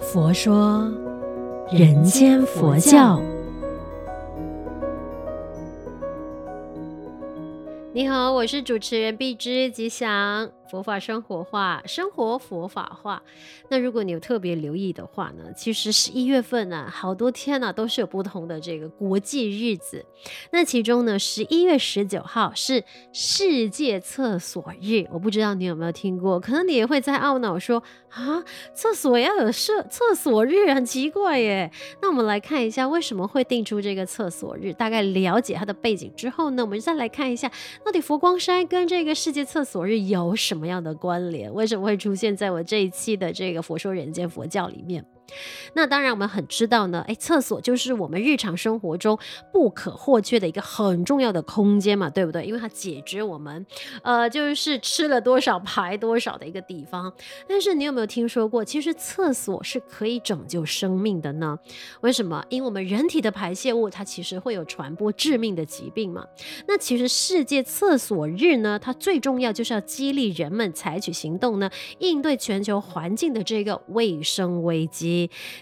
佛说人间佛教。你好，我是主持人碧芝吉祥。佛法生活化，生活佛法化。那如果你有特别留意的话呢，其实十一月份呢、好多天呢、啊、都是有不同的这个国际日子。那其中呢，十一月十九号是世界厕所日。我不知道你有没有听过，可能你也会在懊恼说啊，厕所要有厕厕所日，很奇怪耶。那我们来看一下为什么会定出这个厕所日，大概了解它的背景之后呢，我们再来看一下到底佛光山跟这个世界厕所日有什么。什么样的关联？为什么会出现在我这一期的这个《佛说人间佛教》里面？那当然，我们很知道呢，哎，厕所就是我们日常生活中不可或缺的一个很重要的空间嘛，对不对？因为它解决我们，呃，就是吃了多少排多少的一个地方。但是你有没有听说过，其实厕所是可以拯救生命的呢？为什么？因为我们人体的排泄物它其实会有传播致命的疾病嘛。那其实世界厕所日呢，它最重要就是要激励人们采取行动呢，应对全球环境的这个卫生危机。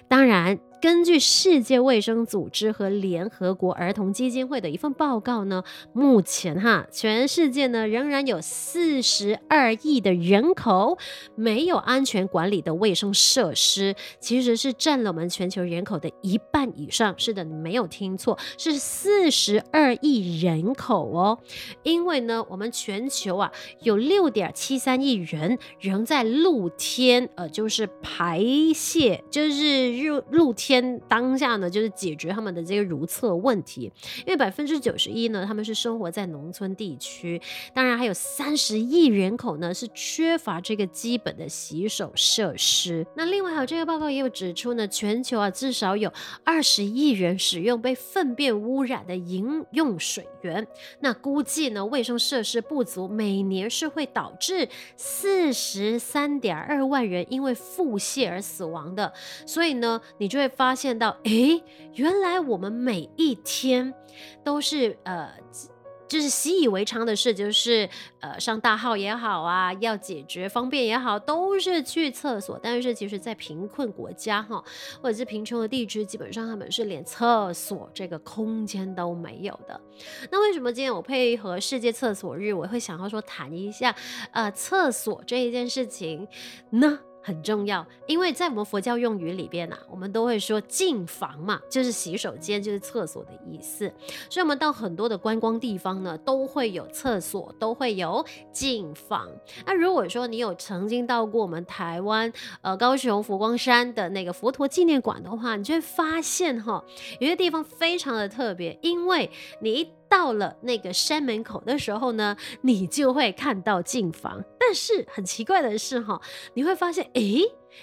当然。根据世界卫生组织和联合国儿童基金会的一份报告呢，目前哈全世界呢仍然有四十二亿的人口没有安全管理的卫生设施，其实是占了我们全球人口的一半以上。是的，你没有听错，是四十二亿人口哦。因为呢，我们全球啊有六点七三亿人仍在露天，呃，就是排泄，就是露露天。天当下呢，就是解决他们的这个如厕问题，因为百分之九十一呢，他们是生活在农村地区，当然还有三十亿人口呢是缺乏这个基本的洗手设施。那另外还有这个报告也有指出呢，全球啊至少有二十亿人使用被粪便污染的饮用水源，那估计呢卫生设施不足，每年是会导致四十三点二万人因为腹泻而死亡的。所以呢，你就会发。发现到，诶，原来我们每一天都是呃，就是习以为常的事，就是呃，上大号也好啊，要解决方便也好，都是去厕所。但是其实，在贫困国家哈，或者是贫穷的地区，基本上他们是连厕所这个空间都没有的。那为什么今天我配合世界厕所日，我会想要说谈一下呃，厕所这一件事情呢？很重要，因为在我们佛教用语里边啊，我们都会说净房嘛，就是洗手间，就是厕所的意思。所以，我们到很多的观光地方呢，都会有厕所，都会有净房。那如果说你有曾经到过我们台湾呃高雄佛光山的那个佛陀纪念馆的话，你就会发现哈，有些地方非常的特别，因为你一到了那个山门口的时候呢，你就会看到进房。但是很奇怪的是哈，你会发现，诶，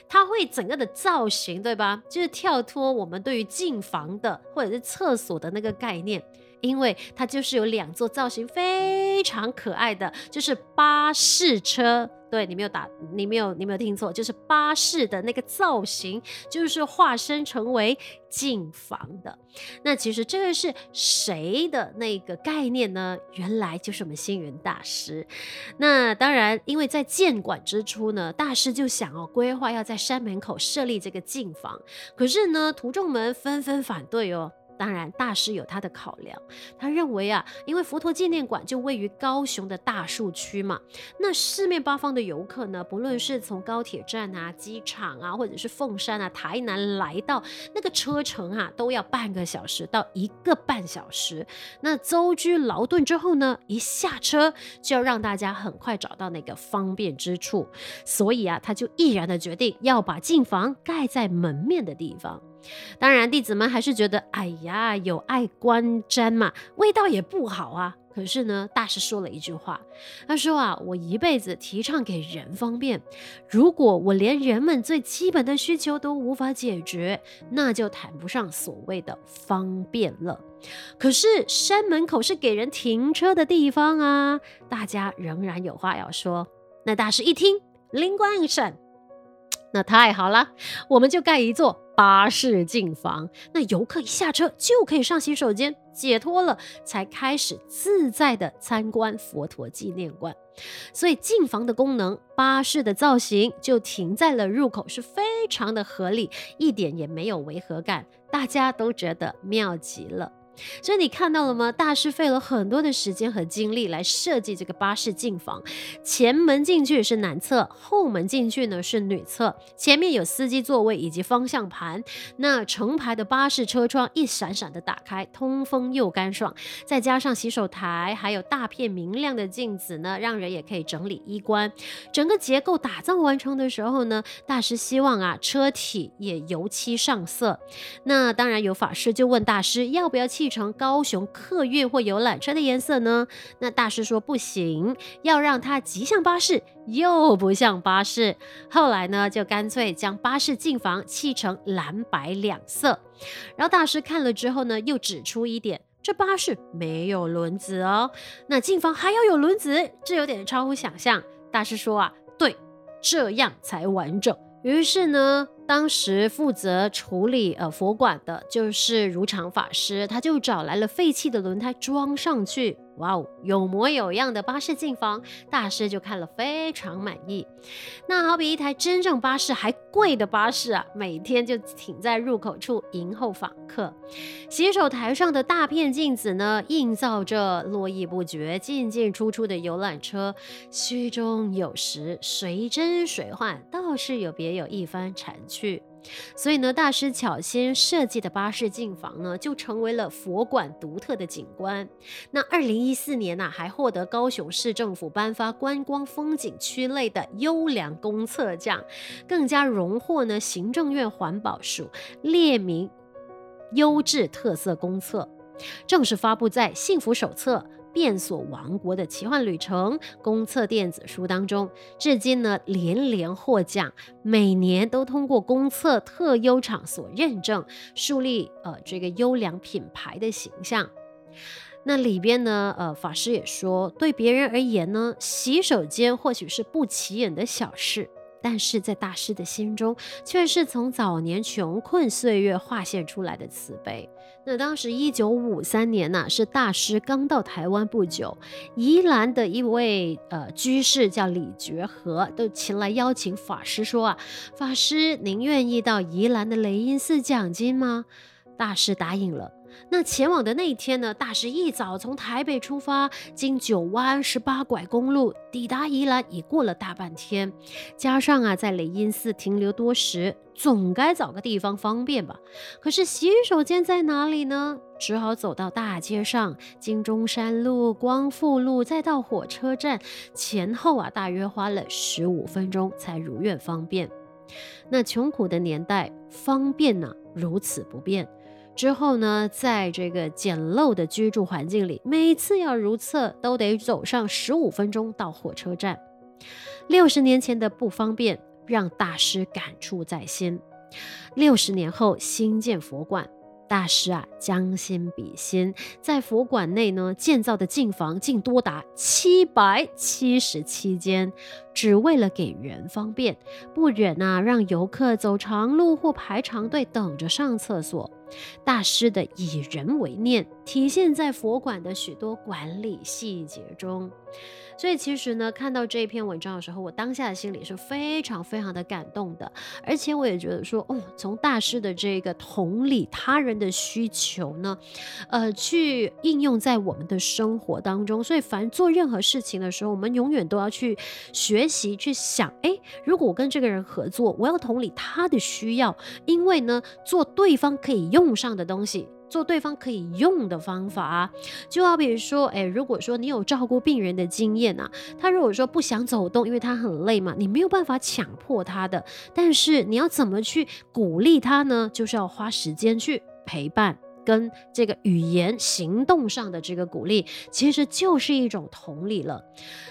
它会整个的造型，对吧？就是跳脱我们对于进房的或者是厕所的那个概念，因为它就是有两座造型非常可爱的，就是巴士车。对，你没有打，你没有，你没有听错，就是巴士的那个造型，就是化身成为净房的。那其实这个是谁的那个概念呢？原来就是我们星云大师。那当然，因为在建馆之初呢，大师就想哦，规划要在山门口设立这个净房，可是呢，徒众们纷纷反对哦。当然，大师有他的考量。他认为啊，因为佛陀纪念馆就位于高雄的大树区嘛，那四面八方的游客呢，不论是从高铁站啊、机场啊，或者是凤山啊、台南来到，那个车程啊，都要半个小时到一个半小时。那舟车劳顿之后呢，一下车就要让大家很快找到那个方便之处，所以啊，他就毅然的决定要把进房盖在门面的地方。当然，弟子们还是觉得，哎呀，有碍观瞻嘛，味道也不好啊。可是呢，大师说了一句话，他说啊，我一辈子提倡给人方便，如果我连人们最基本的需求都无法解决，那就谈不上所谓的方便了。可是山门口是给人停车的地方啊，大家仍然有话要说。那大师一听，灵光一闪，那太好了，我们就盖一座。巴士进房，那游客一下车就可以上洗手间解脱了，才开始自在的参观佛陀纪念馆。所以进房的功能，巴士的造型就停在了入口，是非常的合理，一点也没有违和感，大家都觉得妙极了。所以你看到了吗？大师费了很多的时间和精力来设计这个巴士进房，前门进去是男侧，后门进去呢是女侧。前面有司机座位以及方向盘，那成排的巴士车窗一闪闪的打开，通风又干爽。再加上洗手台，还有大片明亮的镜子呢，让人也可以整理衣冠。整个结构打造完成的时候呢，大师希望啊车体也油漆上色。那当然有法师就问大师要不要成高雄客运或游览车的颜色呢？那大师说不行，要让它既像巴士又不像巴士。后来呢，就干脆将巴士进房砌成蓝白两色。然后大师看了之后呢，又指出一点：这巴士没有轮子哦。那进房还要有轮子，这有点超乎想象。大师说啊，对，这样才完整。于是呢，当时负责处理呃佛馆的就是如常法师，他就找来了废弃的轮胎装上去。哇哦，有模有样的巴士进房，大师就看了非常满意。那好比一台真正巴士还贵的巴士啊，每天就停在入口处迎候访客。洗手台上的大片镜子呢，映照着络绎不绝、进进出出的游览车，虚中有实，谁真谁幻，倒是有别有一番禅趣。所以呢，大师巧心设计的巴士进房呢，就成为了佛馆独特的景观。那二零一四年呢、还获得高雄市政府颁发观光风景区类的优良公厕奖，更加荣获呢行政院环保署列名优质特色公厕，正式发布在幸福手册。变所王国的奇幻旅程公厕电子书当中，至今呢连连获奖，每年都通过公厕特优场所认证，树立呃这个优良品牌的形象。那里边呢，呃法师也说，对别人而言呢，洗手间或许是不起眼的小事。但是在大师的心中，却是从早年穷困岁月化现出来的慈悲。那当时一九五三年呢、是大师刚到台湾不久，宜兰的一位呃居士叫李觉和，都前来邀请法师说啊，法师您愿意到宜兰的雷音寺讲经吗？大师答应了。那前往的那一天呢，大师一早从台北出发，经九弯十八拐公路抵达宜兰，已过了大半天。加上啊，在雷音寺停留多时，总该找个地方方便吧？可是洗手间在哪里呢？只好走到大街上，经中山路、光复路，再到火车站，前后啊，大约花了十五分钟才如愿方便。那穷苦的年代，方便呢、如此不便。之后呢，在这个简陋的居住环境里，每次要如厕都得走上十五分钟到火车站。六十年前的不方便，让大师感触在心。六十年后新建佛馆，大师啊将心比心，在佛馆内呢建造的进房竟多达七百七十七间，只为了给人方便，不忍啊让游客走长路或排长队等着上厕所。大师的以人为念，体现在佛馆的许多管理细节中。所以其实呢，看到这一篇文章的时候，我当下的心里是非常非常的感动的。而且我也觉得说，哦，从大师的这个同理他人的需求呢，呃，去应用在我们的生活当中。所以，凡做任何事情的时候，我们永远都要去学习，去想，诶，如果我跟这个人合作，我要同理他的需要，因为呢，做对方可以用上的东西。做对方可以用的方法，就好比说，哎，如果说你有照顾病人的经验啊，他如果说不想走动，因为他很累嘛，你没有办法强迫他的，但是你要怎么去鼓励他呢？就是要花时间去陪伴，跟这个语言、行动上的这个鼓励，其实就是一种同理了。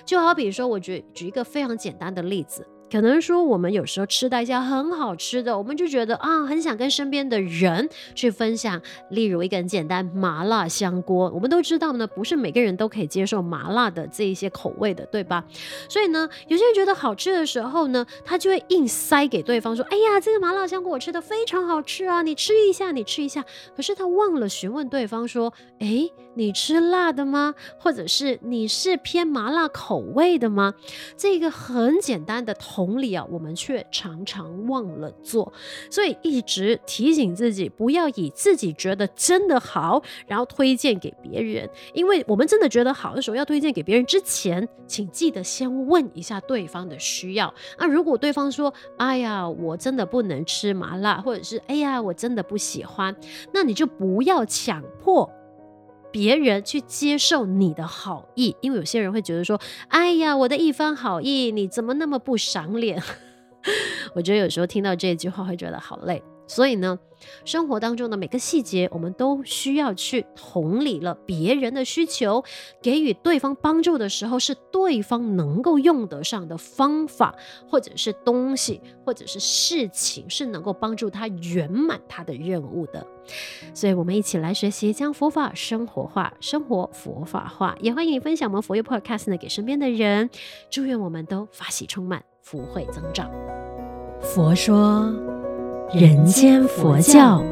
就好比说，我举举一个非常简单的例子。可能说我们有时候吃到一些很好吃的，我们就觉得啊，很想跟身边的人去分享。例如一个很简单麻辣香锅，我们都知道呢，不是每个人都可以接受麻辣的这一些口味的，对吧？所以呢，有些人觉得好吃的时候呢，他就会硬塞给对方说：“哎呀，这个麻辣香锅我吃的非常好吃啊，你吃一下，你吃一下。”可是他忘了询问对方说：“哎，你吃辣的吗？或者是你是偏麻辣口味的吗？”这个很简单的同理啊，我们却常常忘了做，所以一直提醒自己不要以自己觉得真的好，然后推荐给别人。因为我们真的觉得好的时候，要推荐给别人之前，请记得先问一下对方的需要。啊，如果对方说：“哎呀，我真的不能吃麻辣”，或者是“哎呀，我真的不喜欢”，那你就不要强迫。别人去接受你的好意，因为有些人会觉得说：“哎呀，我的一番好意，你怎么那么不赏脸？” 我觉得有时候听到这句话会觉得好累。所以呢，生活当中的每个细节，我们都需要去同理了别人的需求，给予对方帮助的时候，是对方能够用得上的方法，或者是东西，或者是事情，是能够帮助他圆满他的任务的。所以，我们一起来学习将佛法生活化，生活佛法化。也欢迎你分享我们佛佑 Podcast 呢给身边的人。祝愿我们都法喜充满，福慧增长。佛说。人间佛教。